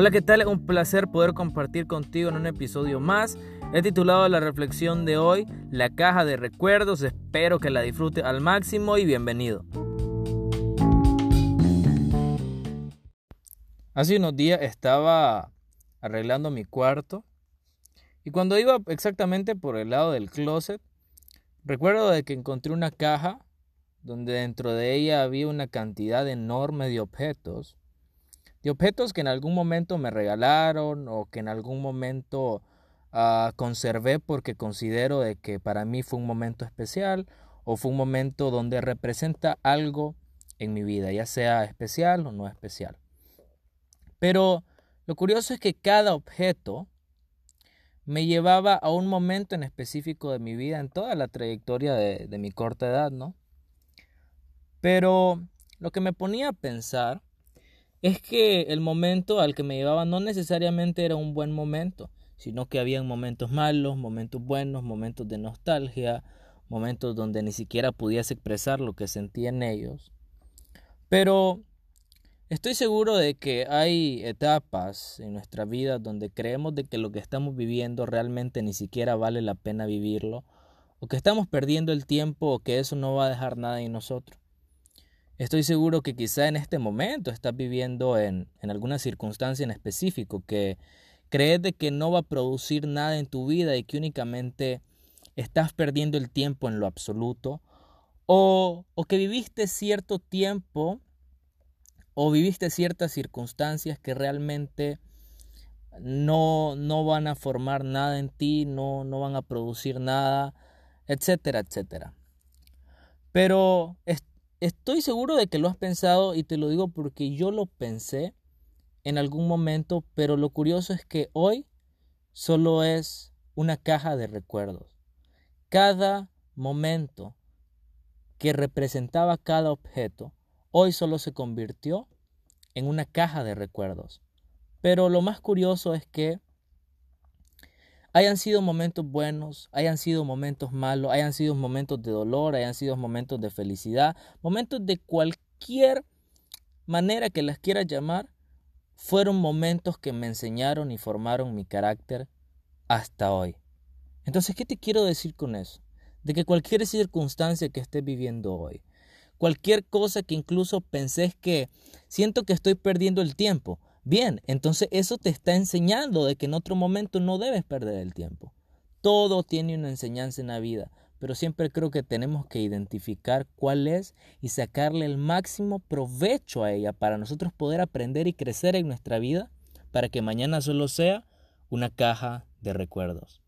Hola, ¿qué tal? Un placer poder compartir contigo en un episodio más. He titulado la reflexión de hoy La caja de recuerdos. Espero que la disfrute al máximo y bienvenido. Hace unos días estaba arreglando mi cuarto y cuando iba exactamente por el lado del closet, recuerdo de que encontré una caja donde dentro de ella había una cantidad enorme de objetos de objetos que en algún momento me regalaron o que en algún momento uh, conservé porque considero de que para mí fue un momento especial o fue un momento donde representa algo en mi vida, ya sea especial o no especial. Pero lo curioso es que cada objeto me llevaba a un momento en específico de mi vida en toda la trayectoria de mi corta edad, ¿no? Pero lo que me ponía a pensar es que el momento al que me llevaba no necesariamente era un buen momento, sino que había momentos malos, momentos buenos, momentos de nostalgia, momentos donde ni siquiera pudiese expresar lo que sentía en ellos. Pero estoy seguro de que hay etapas en nuestra vida donde creemos de que lo que estamos viviendo realmente ni siquiera vale la pena vivirlo, o que estamos perdiendo el tiempo o que eso no va a dejar nada en nosotros. Estoy seguro que quizá en este momento estás viviendo en, en alguna circunstancia en específico que crees de que no va a producir nada en tu vida y que únicamente estás perdiendo el tiempo en lo absoluto o, o que viviste cierto tiempo o viviste ciertas circunstancias que realmente no, no van a formar nada en ti, no, no van a producir nada, etcétera, etcétera. Pero Estoy seguro de que lo has pensado y te lo digo porque yo lo pensé en algún momento, pero lo curioso es que hoy solo es una caja de recuerdos. Cada momento que representaba cada objeto, hoy solo se convirtió en una caja de recuerdos. Pero lo más curioso es que hayan sido momentos buenos, hayan sido momentos malos, hayan sido momentos de dolor, hayan sido momentos de felicidad, momentos de cualquier manera que las quieras llamar, fueron momentos que me enseñaron y formaron mi carácter hasta hoy. Entonces, ¿qué te quiero decir con eso? De que cualquier circunstancia que estés viviendo hoy, cualquier cosa que incluso pensés que siento que estoy perdiendo el tiempo, Bien, entonces eso te está enseñando de que en otro momento no debes perder el tiempo. Todo tiene una enseñanza en la vida, pero siempre creo que tenemos que identificar cuál es y sacarle el máximo provecho a ella para nosotros poder aprender y crecer en nuestra vida, para que mañana solo sea una caja de recuerdos.